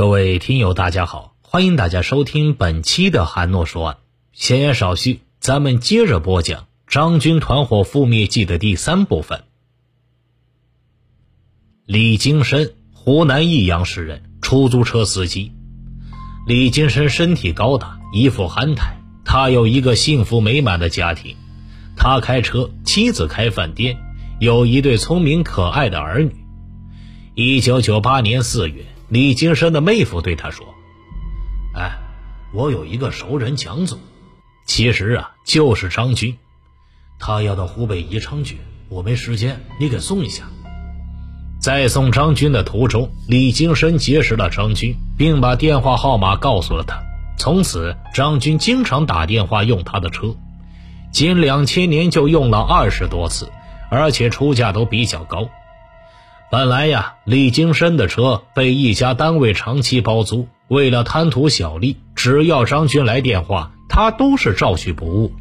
各位听友，大家好，欢迎大家收听本期的韩诺说案。闲言少叙，咱们接着播讲张军团伙覆灭记的第三部分。李金生，湖南益阳市人，出租车司机。李金生身体高大，衣服憨态，他有一个幸福美满的家庭，他开车，妻子开饭店，有一对聪明可爱的儿女。一九九八年四月。李金生的妹夫对他说：“哎，我有一个熟人蒋总，其实啊就是张军，他要到湖北宜昌去，我没时间，你给送一下。”在送张军的途中，李金生结识了张军，并把电话号码告诉了他。从此，张军经常打电话用他的车，仅两千年就用了二十多次，而且出价都比较高。本来呀，李金生的车被一家单位长期包租，为了贪图小利，只要张军来电话，他都是照去不误。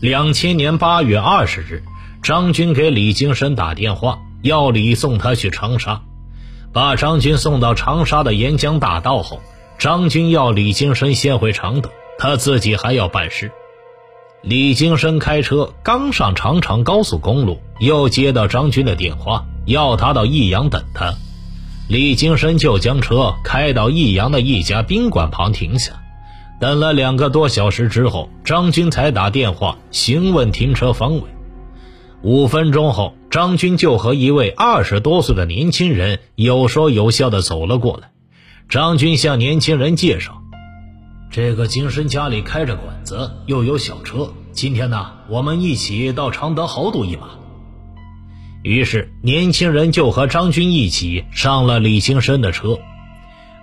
两千年八月二十日，张军给李金生打电话，要李送他去长沙。把张军送到长沙的沿江大道后，张军要李金生先回常德，他自己还要办事。李金生开车刚上长长高速公路，又接到张军的电话。要他到益阳等他，李金生就将车开到益阳的一家宾馆旁停下，等了两个多小时之后，张军才打电话询问停车方位。五分钟后，张军就和一位二十多岁的年轻人有说有笑的走了过来。张军向年轻人介绍：“这个金生家里开着馆子，又有小车，今天呢，我们一起到常德豪赌一把。”于是，年轻人就和张军一起上了李金生的车。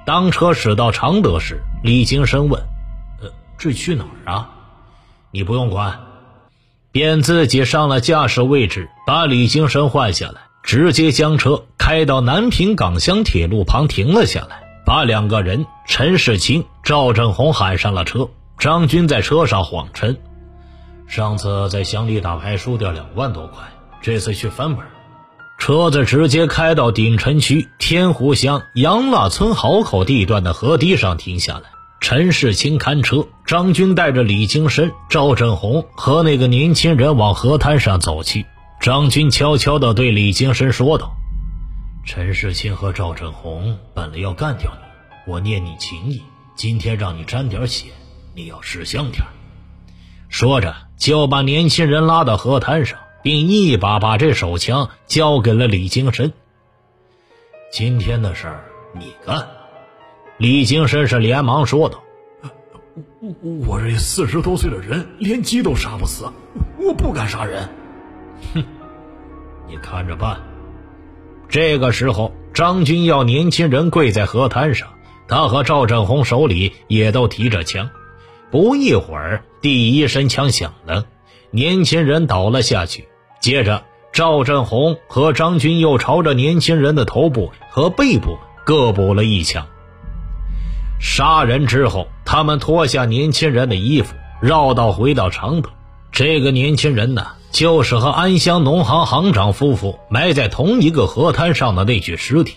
当车驶到常德时，李金生问：“呃，这去哪儿啊？”“你不用管。”便自己上了驾驶位置，把李金生换下来，直接将车开到南平港乡铁路旁停了下来，把两个人陈世清、赵振红喊上了车。张军在车上谎称：“上次在乡里打牌输掉两万多块，这次去翻本。”车子直接开到鼎城区天湖乡杨腊村壕口地段的河堤上停下来。陈世清看车，张军带着李金生、赵振红和那个年轻人往河滩上走去。张军悄悄地对李金生说道：“陈世清和赵振红本来要干掉你，我念你情义，今天让你沾点血，你要识相点。”说着，就把年轻人拉到河滩上。并一把把这手枪交给了李金生。今天的事儿你干，李金生是连忙说道：“我我这四十多岁的人连鸡都杀不死，我不敢杀人。”哼，你看着办。这个时候，张军要年轻人跪在河滩上，他和赵振红手里也都提着枪。不一会儿，第一声枪响了，年轻人倒了下去。接着，赵振红和张军又朝着年轻人的头部和背部各补了一枪。杀人之后，他们脱下年轻人的衣服，绕道回到常德。这个年轻人呢，就是和安乡农行行长夫妇埋在同一个河滩上的那具尸体。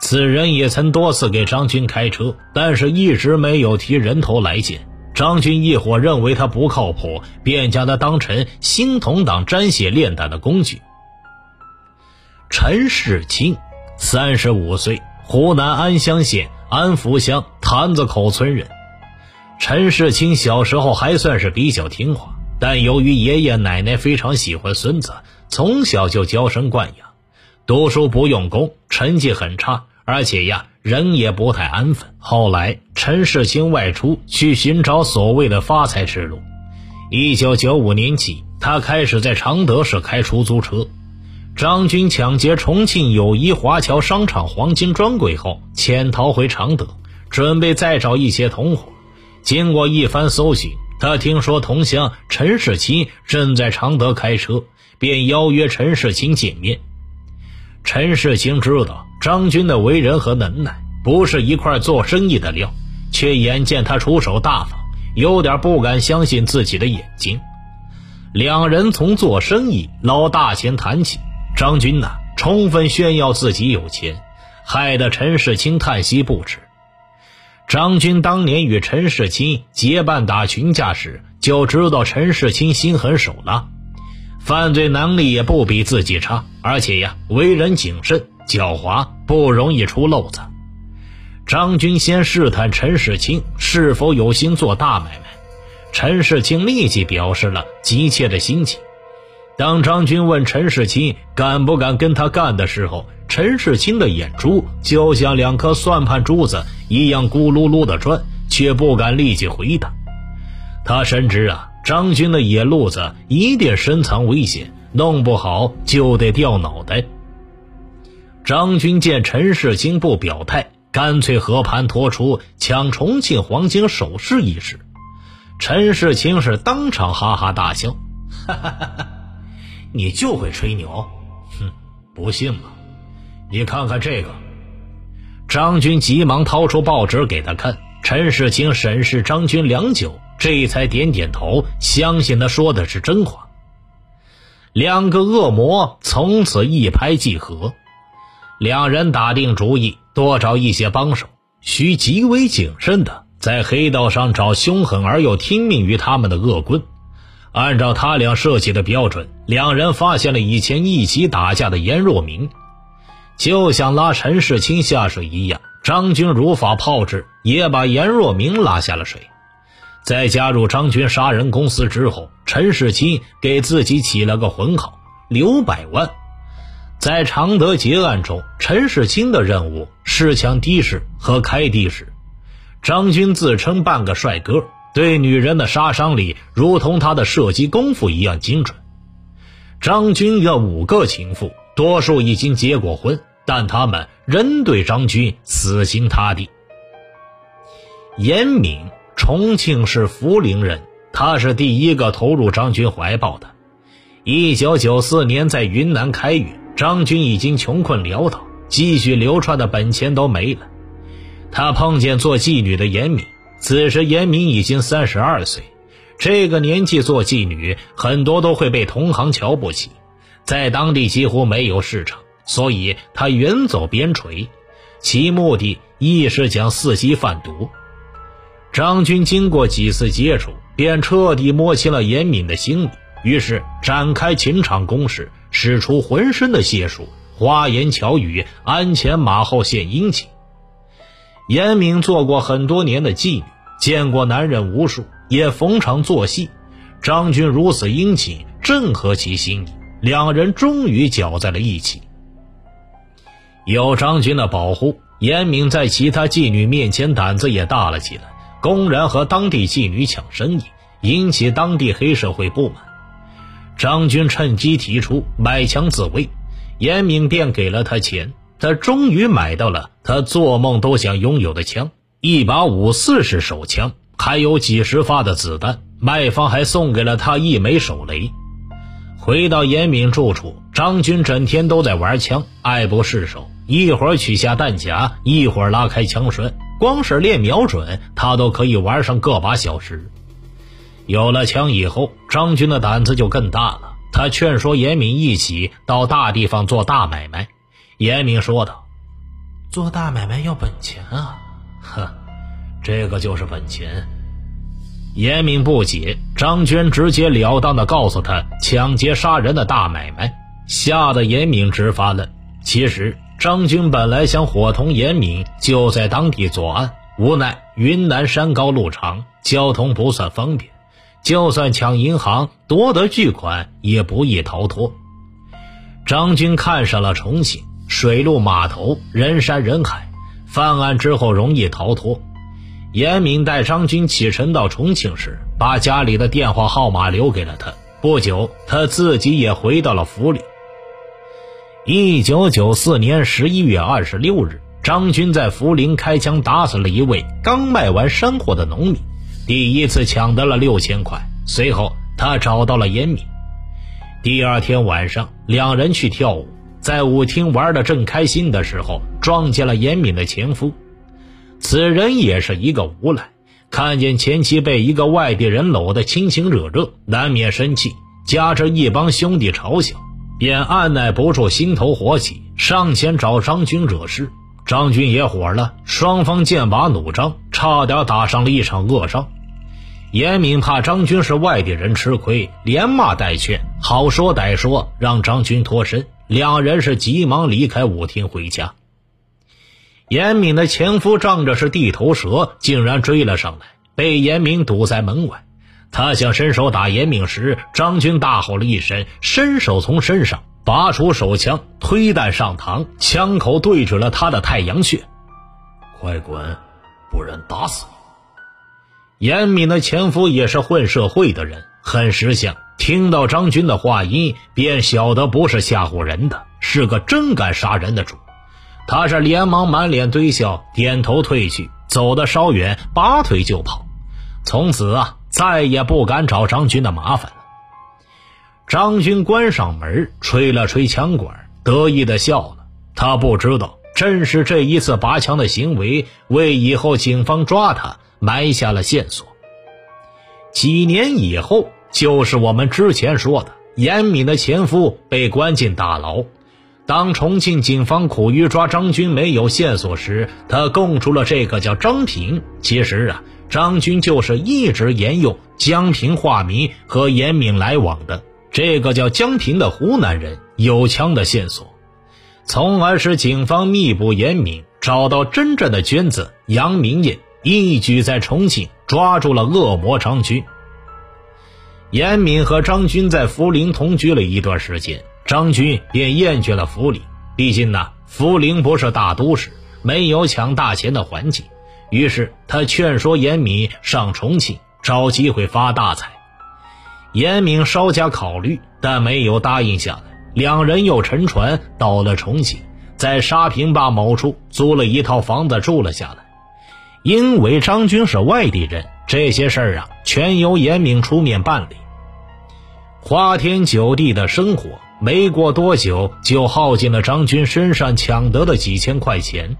此人也曾多次给张军开车，但是一直没有提人头来见。张军一伙认为他不靠谱，便将他当成新同党沾血炼胆的工具。陈世清，三十五岁，湖南安乡县安福乡坛子口村人。陈世清小时候还算是比较听话，但由于爷爷奶奶非常喜欢孙子，从小就娇生惯养，读书不用功，成绩很差，而且呀。人也不太安分。后来，陈世清外出去寻找所谓的发财之路。一九九五年起，他开始在常德市开出租车。张军抢劫重庆友谊华侨商场黄金专柜后，潜逃回常德，准备再找一些同伙。经过一番搜寻，他听说同乡陈世清正在常德开车，便邀约陈世清见面。陈世清知道。张军的为人和能耐不是一块做生意的料，却眼见他出手大方，有点不敢相信自己的眼睛。两人从做生意捞大钱谈起，张军呢，充分炫耀自己有钱，害得陈世清叹息不止。张军当年与陈世清结伴打群架时，就知道陈世清心狠手辣，犯罪能力也不比自己差，而且呀，为人谨慎狡猾，不容易出漏子。张军先试探陈世清是否有心做大买卖，陈世清立即表示了急切的心情。当张军问陈世清敢不敢跟他干的时候，陈世清的眼珠就像两颗算盘珠子一样咕噜噜的转，却不敢立即回答。他深知啊，张军的野路子一定深藏危险，弄不好就得掉脑袋。张军见陈世清不表态。干脆和盘托出抢重庆黄金首饰一事，陈世清是当场哈哈大笑，哈哈哈哈你就会吹牛，哼，不信吗？你看看这个。张军急忙掏出报纸给他看，陈世清审视张军良久，这才点点头，相信他说的是真话。两个恶魔从此一拍即合，两人打定主意。多找一些帮手，需极为谨慎的在黑道上找凶狠而又听命于他们的恶棍。按照他俩设计的标准，两人发现了以前一起打架的严若明，就像拉陈世清下水一样。张军如法炮制，也把严若明拉下了水。在加入张军杀人公司之后，陈世清给自己起了个浑号“刘百万”。在常德劫案中，陈世清的任务是抢的士和开的士。张军自称半个帅哥，对女人的杀伤力如同他的射击功夫一样精准。张军的五个情妇，多数已经结过婚，但他们仍对张军死心塌地。严敏，重庆市涪陵人，他是第一个投入张军怀抱的。一九九四年在云南开远。张军已经穷困潦倒，积蓄流窜的本钱都没了。他碰见做妓女的严敏，此时严敏已经三十二岁。这个年纪做妓女，很多都会被同行瞧不起，在当地几乎没有市场，所以他远走边陲，其目的亦是想伺机贩毒。张军经过几次接触，便彻底摸清了严敏的心理，于是展开情场攻势。使出浑身的解数，花言巧语，鞍前马后献殷勤。严明做过很多年的妓女，见过男人无数，也逢场作戏。张军如此殷勤，正合其心意，两人终于搅在了一起。有张军的保护，严明在其他妓女面前胆子也大了起来，公然和当地妓女抢生意，引起当地黑社会不满。张军趁机提出买枪自卫，严敏便给了他钱，他终于买到了他做梦都想拥有的枪——一把五四式手枪，还有几十发的子弹。卖方还送给了他一枚手雷。回到严敏住处，张军整天都在玩枪，爱不释手，一会儿取下弹夹，一会儿拉开枪栓，光是练瞄准，他都可以玩上个把小时。有了枪以后，张军的胆子就更大了。他劝说严敏一起到大地方做大买卖。严敏说道：“做大买卖要本钱啊！”“哼，这个就是本钱。”严敏不解，张军直截了当的告诉他抢劫杀人的大买卖，吓得严敏直发愣。其实张军本来想伙同严敏就在当地作案，无奈云南山高路长，交通不算方便。就算抢银行夺得巨款，也不易逃脱。张军看上了重庆水陆码头，人山人海，犯案之后容易逃脱。严敏带张军启程到重庆时，把家里的电话号码留给了他。不久，他自己也回到了府里。一九九四年十一月二十六日，张军在涪陵开枪打死了一位刚卖完山货的农民。第一次抢得了六千块，随后他找到了严敏。第二天晚上，两人去跳舞，在舞厅玩的正开心的时候，撞见了严敏的前夫。此人也是一个无赖，看见前妻被一个外地人搂得亲亲热热，难免生气，加之一帮兄弟嘲笑，便按耐不住心头火气，上前找张军惹事。张军也火了，双方剑拔弩张，差点打上了一场恶仗。严敏怕张军是外地人吃亏，连骂带劝，好说歹说，让张军脱身。两人是急忙离开舞厅回家。严敏的前夫仗着是地头蛇，竟然追了上来，被严敏堵在门外。他想伸手打严敏时，张军大吼了一声，伸手从身上拔出手枪，推弹上膛，枪口对准了他的太阳穴。快滚，不然打死你！严敏的前夫也是混社会的人，很识相，听到张军的话音，便晓得不是吓唬人的，是个真敢杀人的主。他是连忙满脸堆笑，点头退去，走得稍远，拔腿就跑。从此啊，再也不敢找张军的麻烦了。张军关上门，吹了吹枪管，得意的笑了。他不知道，正是这一次拔枪的行为，为以后警方抓他。埋下了线索。几年以后，就是我们之前说的，严敏的前夫被关进大牢。当重庆警方苦于抓张军没有线索时，他供出了这个叫张平。其实啊，张军就是一直沿用江平化名和严敏来往的。这个叫江平的湖南人有枪的线索，从而使警方密捕严敏，找到真正的娟子杨明艳。一举在重庆抓住了恶魔张军。严敏和张军在涪陵同居了一段时间，张军便厌倦了涪陵。毕竟呢，涪陵不是大都市，没有抢大钱的环境。于是他劝说严敏上重庆找机会发大财。严敏稍加考虑，但没有答应下来。两人又乘船到了重庆，在沙坪坝某处租了一套房子住了下来。因为张军是外地人，这些事儿啊，全由严敏出面办理。花天酒地的生活，没过多久就耗尽了张军身上抢得的几千块钱。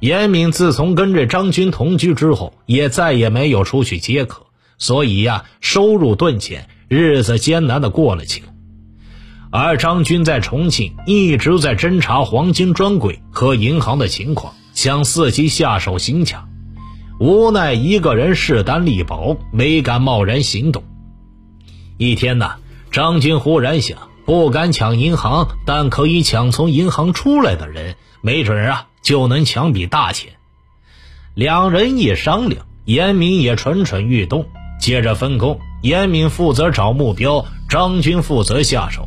严敏自从跟着张军同居之后，也再也没有出去接客，所以呀，收入顿减，日子艰难的过了起来。而张军在重庆一直在侦查黄金专柜和银行的情况，想伺机下手行抢。无奈一个人势单力薄，没敢贸然行动。一天呢，张军忽然想，不敢抢银行，但可以抢从银行出来的人，没准啊就能抢笔大钱。两人一商量，严敏也蠢蠢欲动。接着分工，严敏负责找目标，张军负责下手。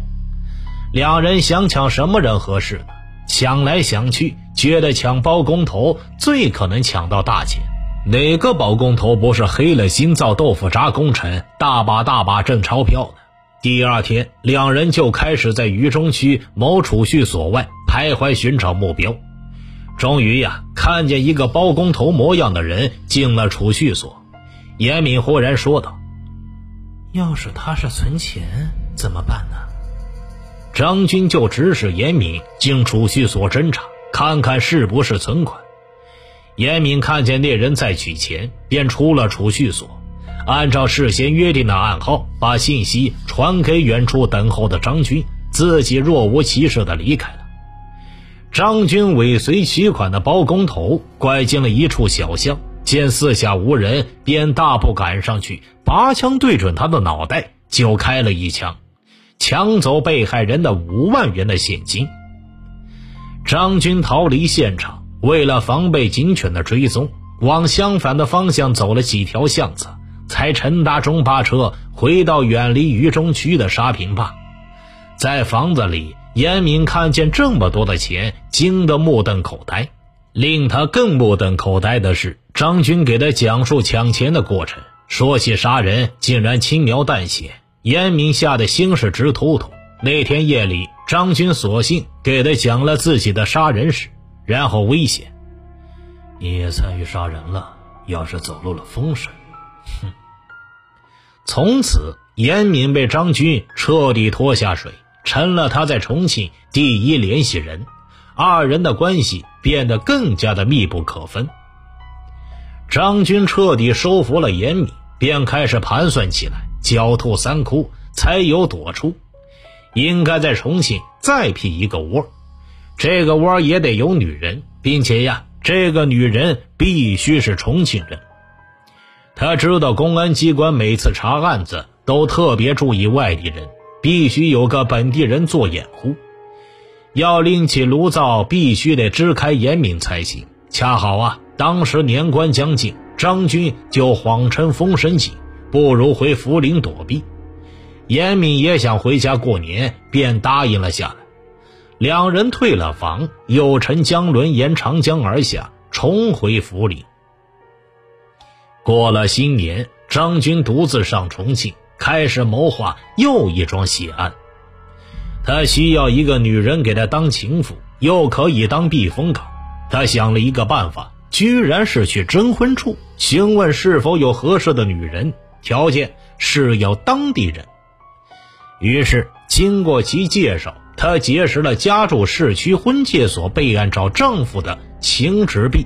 两人想抢什么人合适呢？想来想去，觉得抢包工头最可能抢到大钱。哪个包工头不是黑了心造豆腐渣工程，大把大把挣钞票呢？第二天，两人就开始在渝中区某储蓄所外徘徊寻找目标。终于呀，看见一个包工头模样的人进了储蓄所。严敏忽然说道：“要是他是存钱，怎么办呢？”张军就指使严敏进储蓄所侦查，看看是不是存款。严敏看见那人在取钱，便出了储蓄所，按照事先约定的暗号，把信息传给远处等候的张军，自己若无其事的离开了。张军尾随取款的包工头，拐进了一处小巷，见四下无人，便大步赶上去，拔枪对准他的脑袋就开了一枪，抢走被害人的五万元的现金。张军逃离现场。为了防备警犬的追踪，往相反的方向走了几条巷子，才乘搭中巴车回到远离渝中区的沙坪坝。在房子里，严敏看见这么多的钱，惊得目瞪口呆。令他更目瞪口呆的是，张军给他讲述抢钱的过程，说起杀人竟然轻描淡写。严敏吓得心是直突突。那天夜里，张军索性给他讲了自己的杀人史。然后威胁：“你也参与杀人了，要是走漏了风声，哼！”从此，严敏被张军彻底拖下水，成了他在重庆第一联系人，二人的关系变得更加的密不可分。张军彻底收服了严敏，便开始盘算起来，狡兔三窟，才有躲出，应该在重庆再辟一个窝。这个窝也得有女人，并且呀，这个女人必须是重庆人。他知道公安机关每次查案子都特别注意外地人，必须有个本地人做掩护。要另起炉灶，必须得支开严敏才行。恰好啊，当时年关将近，张军就谎称封神锦，不如回涪陵躲避。严敏也想回家过年，便答应了下来。两人退了房，又乘江轮沿长江而下，重回府里。过了新年，张军独自上重庆，开始谋划又一桩血案。他需要一个女人给他当情妇，又可以当避风港。他想了一个办法，居然是去征婚处询问是否有合适的女人，条件是要当地人。于是，经过其介绍，他结识了家住市区婚介所备案找丈夫的秦直弼。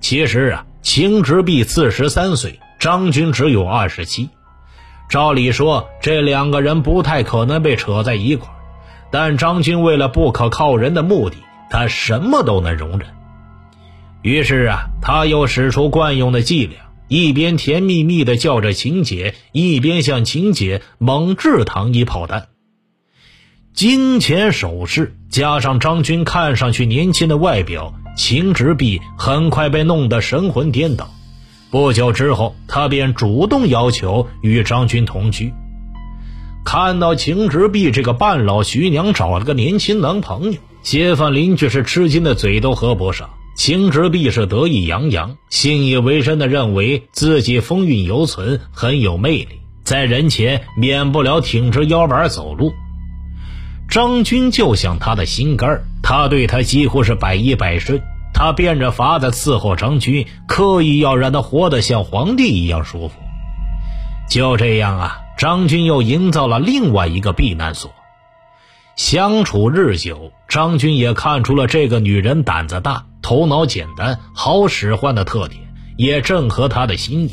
其实啊，秦直弼四十三岁，张军只有二十七。照理说，这两个人不太可能被扯在一块儿。但张军为了不可靠人的目的，他什么都能容忍。于是啊，他又使出惯用的伎俩。一边甜蜜蜜地叫着秦姐，一边向秦姐猛掷糖衣炮弹。金钱首饰加上张军看上去年轻的外表，秦直弼很快被弄得神魂颠倒。不久之后，他便主动要求与张军同居。看到秦直弼这个半老徐娘找了个年轻男朋友，街坊邻居是吃惊的嘴都合不上。秦直弼是得意洋洋、信以为真的认为自己风韵犹存，很有魅力，在人前免不了挺直腰板走路。张军就像他的心肝儿他对他几乎是百依百顺。他变着法子伺候张军，刻意要让他活得像皇帝一样舒服。就这样啊，张军又营造了另外一个避难所。相处日久，张军也看出了这个女人胆子大。头脑简单、好使唤的特点，也正合他的心意。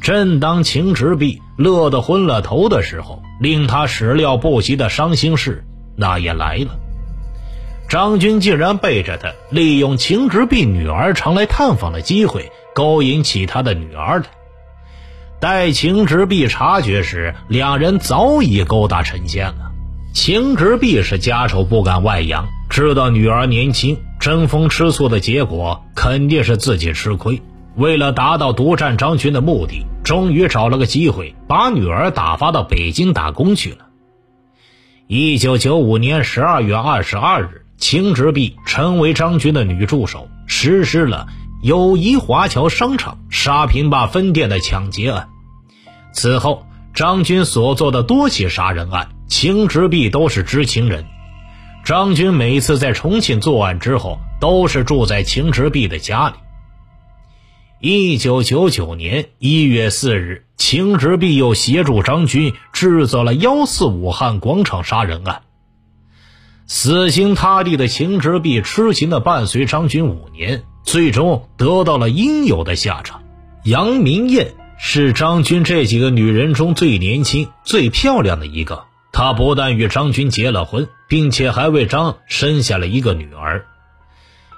正当秦直弼乐得昏了头的时候，令他始料不及的伤心事那也来了。张军竟然背着他，利用秦直弼女儿常来探访的机会，勾引起他的女儿来。待秦直弼察觉时，两人早已勾搭成奸了。秦直弼是家丑不敢外扬，知道女儿年轻。争风吃醋的结果肯定是自己吃亏。为了达到独占张军的目的，终于找了个机会，把女儿打发到北京打工去了。一九九五年十二月二十二日，秦直碧成为张军的女助手，实施了友谊华侨商场沙坪坝分店的抢劫案。此后，张军所做的多起杀人案，秦直碧都是知情人。张军每次在重庆作案之后，都是住在秦直弼的家里。一九九九年一月四日，秦直弼又协助张军制造了幺四武汉广场杀人案。死心塌地的秦直弼痴情的伴随张军五年，最终得到了应有的下场。杨明艳是张军这几个女人中最年轻、最漂亮的一个。她不但与张军结了婚，并且还为张生下了一个女儿。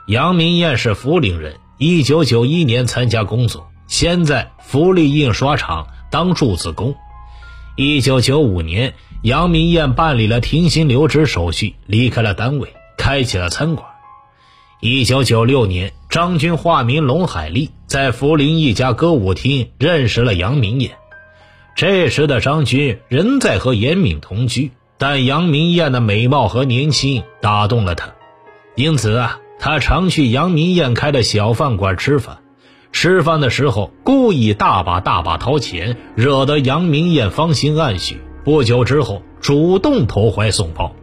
杨明艳是涪陵人，一九九一年参加工作，先在福利印刷厂当铸字工。一九九五年，杨明艳办理了停薪留职手续，离开了单位，开起了餐馆。一九九六年，张军化名龙海丽，在涪陵一家歌舞厅认识了杨明艳。这时的张军仍在和严敏同居，但杨明艳的美貌和年轻打动了他，因此啊，他常去杨明艳开的小饭馆吃饭。吃饭的时候故意大把大把掏钱，惹得杨明艳芳心暗许。不久之后，主动投怀送抱。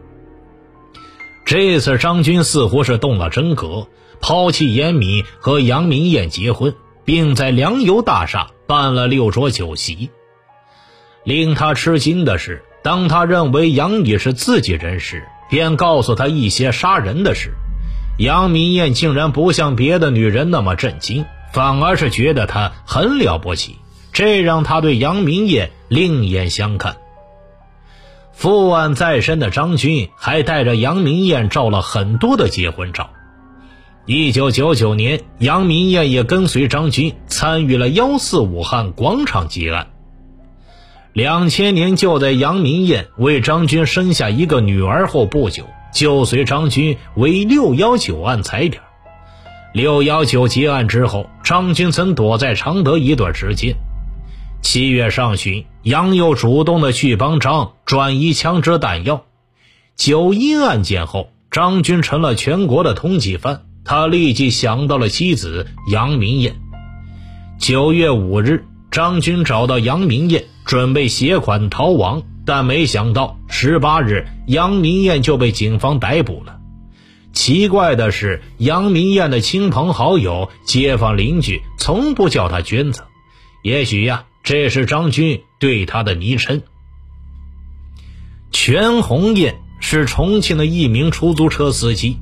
这次张军似乎是动了真格，抛弃严敏和杨明艳结婚，并在粮油大厦办了六桌酒席。令他吃惊的是，当他认为杨女是自己人时，便告诉他一些杀人的事。杨明艳竟然不像别的女人那么震惊，反而是觉得她很了不起，这让他对杨明艳另眼相看。负案在身的张军还带着杨明艳照了很多的结婚照。一九九九年，杨明艳也跟随张军参与了幺四武汉广场劫案。两千年，就在杨明艳为张军生下一个女儿后不久，就随张军为六幺九案踩点。六幺九结案之后，张军曾躲在常德一段时间。七月上旬，杨又主动的去帮张转移枪支弹药。九一案件后，张军成了全国的通缉犯。他立即想到了妻子杨明艳。九月五日，张军找到杨明艳，准备携款逃亡，但没想到十八日，杨明艳就被警方逮捕了。奇怪的是，杨明艳的亲朋好友、街坊邻居从不叫她娟子，也许呀，这是张军对她的昵称。全红艳是重庆的一名出租车司机。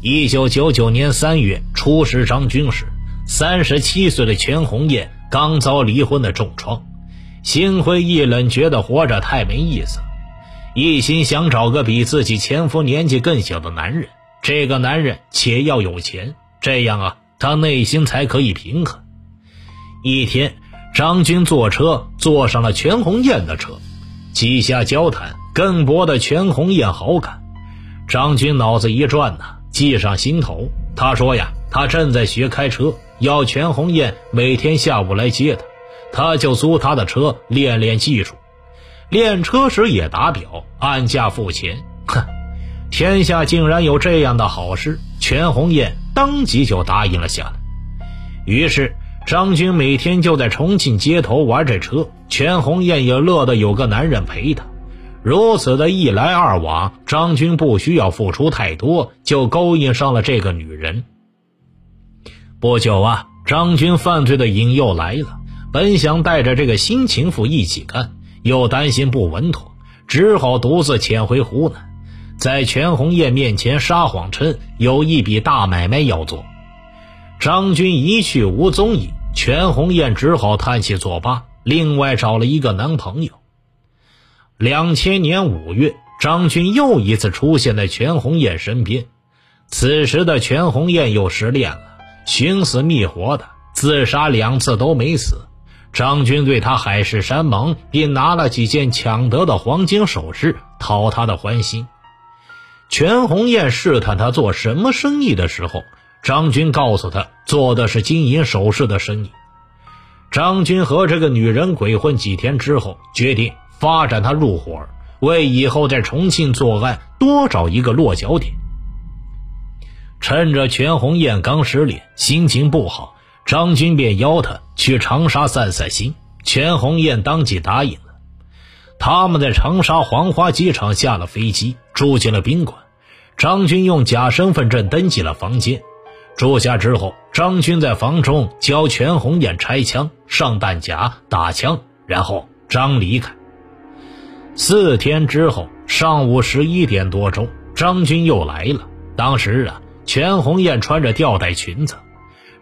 一九九九年三月，初识张军时，三十七岁的全红艳刚遭离婚的重创，心灰意冷，觉得活着太没意思，一心想找个比自己前夫年纪更小的男人。这个男人且要有钱，这样啊，他内心才可以平衡。一天，张军坐车坐上了全红艳的车，几下交谈，更博得全红艳好感。张军脑子一转呐。记上心头。他说呀，他正在学开车，要全红艳每天下午来接他，他就租他的车练练技术。练车时也打表，按价付钱。哼，天下竟然有这样的好事！全红艳当即就答应了下来。于是张军每天就在重庆街头玩这车，全红艳也乐得有个男人陪她。如此的一来二往，张军不需要付出太多，就勾引上了这个女人。不久啊，张军犯罪的瘾又来了。本想带着这个新情妇一起干，又担心不稳妥，只好独自潜回湖南，在全红艳面前撒谎称有一笔大买卖要做。张军一去无踪影，全红艳只好叹气作罢，另外找了一个男朋友。两千年五月，张军又一次出现在全红艳身边。此时的全红艳又失恋了，寻死觅活的，自杀两次都没死。张军对他海誓山盟，并拿了几件抢得的黄金首饰讨他的欢心。全红艳试探他做什么生意的时候，张军告诉他做的是金银首饰的生意。张军和这个女人鬼混几天之后，决定。发展他入伙，为以后在重庆作案多找一个落脚点。趁着全红艳刚失恋，心情不好，张军便邀他去长沙散散心。全红艳当即答应了。他们在长沙黄花机场下了飞机，住进了宾馆。张军用假身份证登记了房间。住下之后，张军在房中教全红艳拆枪、上弹夹、打枪，然后张离开。四天之后，上午十一点多钟，张军又来了。当时啊，全红艳穿着吊带裙子，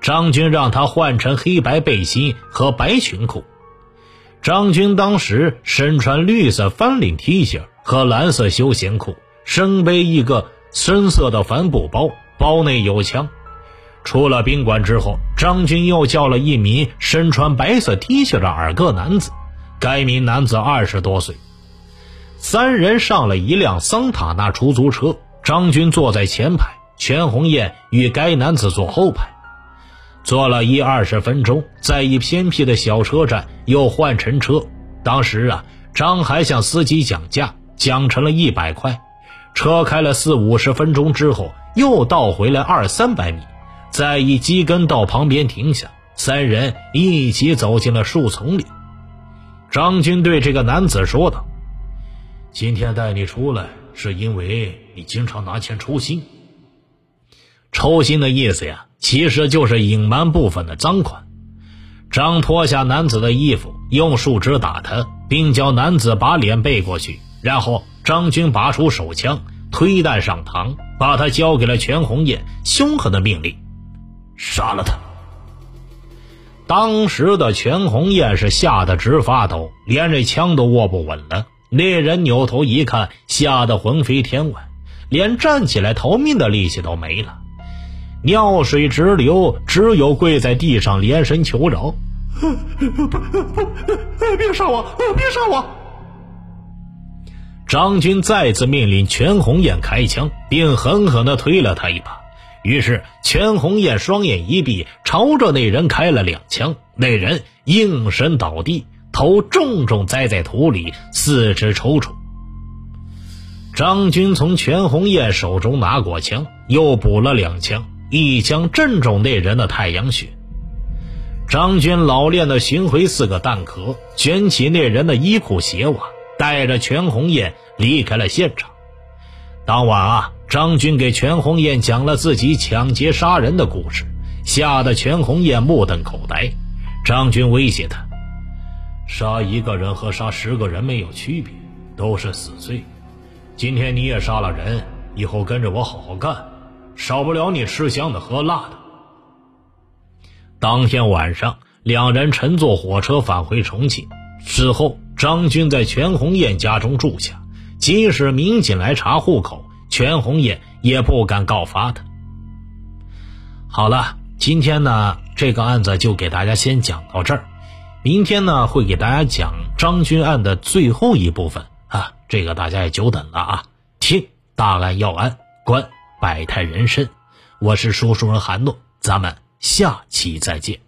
张军让他换成黑白背心和白裙裤。张军当时身穿绿色翻领 T 恤和蓝色休闲裤，身背一个深色的帆布包，包内有枪。出了宾馆之后，张军又叫了一名身穿白色 T 恤的矮个男子，该名男子二十多岁。三人上了一辆桑塔纳出租车，张军坐在前排，全红艳与该男子坐后排。坐了一二十分钟，在一偏僻的小车站又换乘车。当时啊，张还向司机讲价，讲成了一百块。车开了四五十分钟之后，又倒回来二三百米，在一机耕道旁边停下，三人一起走进了树丛里。张军对这个男子说道。今天带你出来，是因为你经常拿钱抽薪。抽薪的意思呀，其实就是隐瞒部分的赃款。张脱下男子的衣服，用树枝打他，并叫男子把脸背过去。然后张军拔出手枪，推弹上膛，把他交给了全红艳，凶狠的命令：杀了他。当时的全红艳是吓得直发抖，连这枪都握不稳了。猎人扭头一看，吓得魂飞天外，连站起来逃命的力气都没了。尿水直流，只有跪在地上连声求饶：“不不，别杀我，别杀我！”张军再次命令全红艳开枪，并狠狠地推了他一把。于是，全红艳双眼一闭，朝着那人开了两枪。那人应声倒地，头重重栽在土里，四肢抽搐。张军从全红艳手中拿过枪，又补了两枪，一枪正中那人的太阳穴。张军老练的寻回四个弹壳，卷起那人的衣裤鞋袜，带着全红艳离开了现场。当晚啊。张军给全红艳讲了自己抢劫杀人的故事，吓得全红艳目瞪口呆。张军威胁他：“杀一个人和杀十个人没有区别，都是死罪。今天你也杀了人，以后跟着我好好干，少不了你吃香的喝辣的。”当天晚上，两人乘坐火车返回重庆。事后，张军在全红艳家中住下，即使民警来查户口。全红艳也不敢告发他。好了，今天呢，这个案子就给大家先讲到这儿。明天呢，会给大家讲张军案的最后一部分啊，这个大家也久等了啊。听大案要案，观百态人生，我是说书人韩诺，咱们下期再见。